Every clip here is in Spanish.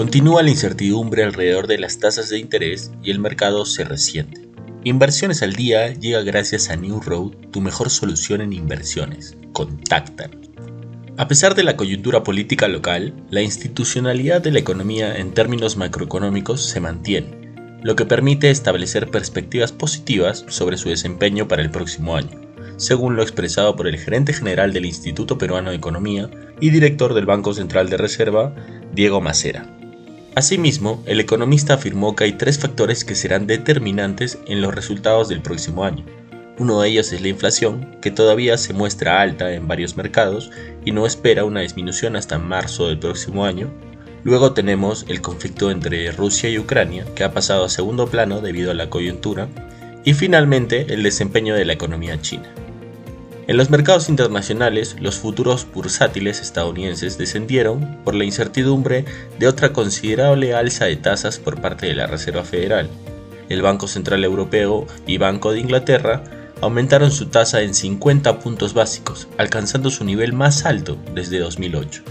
Continúa la incertidumbre alrededor de las tasas de interés y el mercado se resiente. Inversiones al día llega gracias a New Road, tu mejor solución en inversiones. Contáctanos. A pesar de la coyuntura política local, la institucionalidad de la economía en términos macroeconómicos se mantiene, lo que permite establecer perspectivas positivas sobre su desempeño para el próximo año, según lo expresado por el gerente general del Instituto Peruano de Economía y director del Banco Central de Reserva, Diego Macera. Asimismo, el economista afirmó que hay tres factores que serán determinantes en los resultados del próximo año. Uno de ellos es la inflación, que todavía se muestra alta en varios mercados y no espera una disminución hasta marzo del próximo año. Luego tenemos el conflicto entre Rusia y Ucrania, que ha pasado a segundo plano debido a la coyuntura. Y finalmente, el desempeño de la economía china. En los mercados internacionales, los futuros bursátiles estadounidenses descendieron por la incertidumbre de otra considerable alza de tasas por parte de la Reserva Federal. El Banco Central Europeo y Banco de Inglaterra aumentaron su tasa en 50 puntos básicos, alcanzando su nivel más alto desde 2008.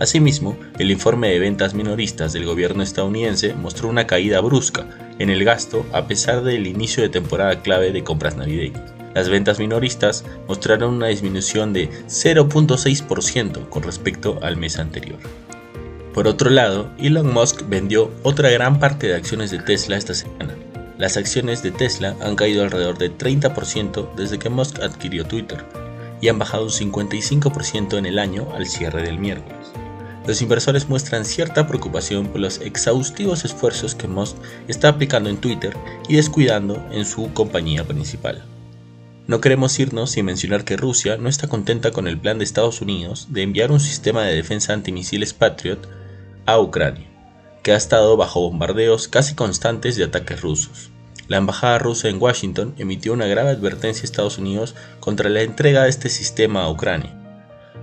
Asimismo, el informe de ventas minoristas del gobierno estadounidense mostró una caída brusca en el gasto a pesar del inicio de temporada clave de compras navideñas. Las ventas minoristas mostraron una disminución de 0.6% con respecto al mes anterior. Por otro lado, Elon Musk vendió otra gran parte de acciones de Tesla esta semana. Las acciones de Tesla han caído alrededor de 30% desde que Musk adquirió Twitter y han bajado un 55% en el año al cierre del miércoles. Los inversores muestran cierta preocupación por los exhaustivos esfuerzos que Musk está aplicando en Twitter y descuidando en su compañía principal. No queremos irnos sin mencionar que Rusia no está contenta con el plan de Estados Unidos de enviar un sistema de defensa antimisiles Patriot a Ucrania, que ha estado bajo bombardeos casi constantes de ataques rusos. La embajada rusa en Washington emitió una grave advertencia a Estados Unidos contra la entrega de este sistema a Ucrania.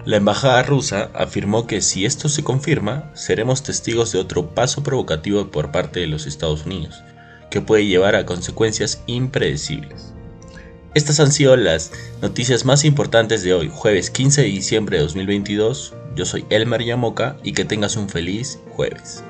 La embajada rusa afirmó que si esto se confirma, seremos testigos de otro paso provocativo por parte de los Estados Unidos, que puede llevar a consecuencias impredecibles. Estas han sido las noticias más importantes de hoy, jueves 15 de diciembre de 2022. Yo soy Elmer Yamoca y que tengas un feliz jueves.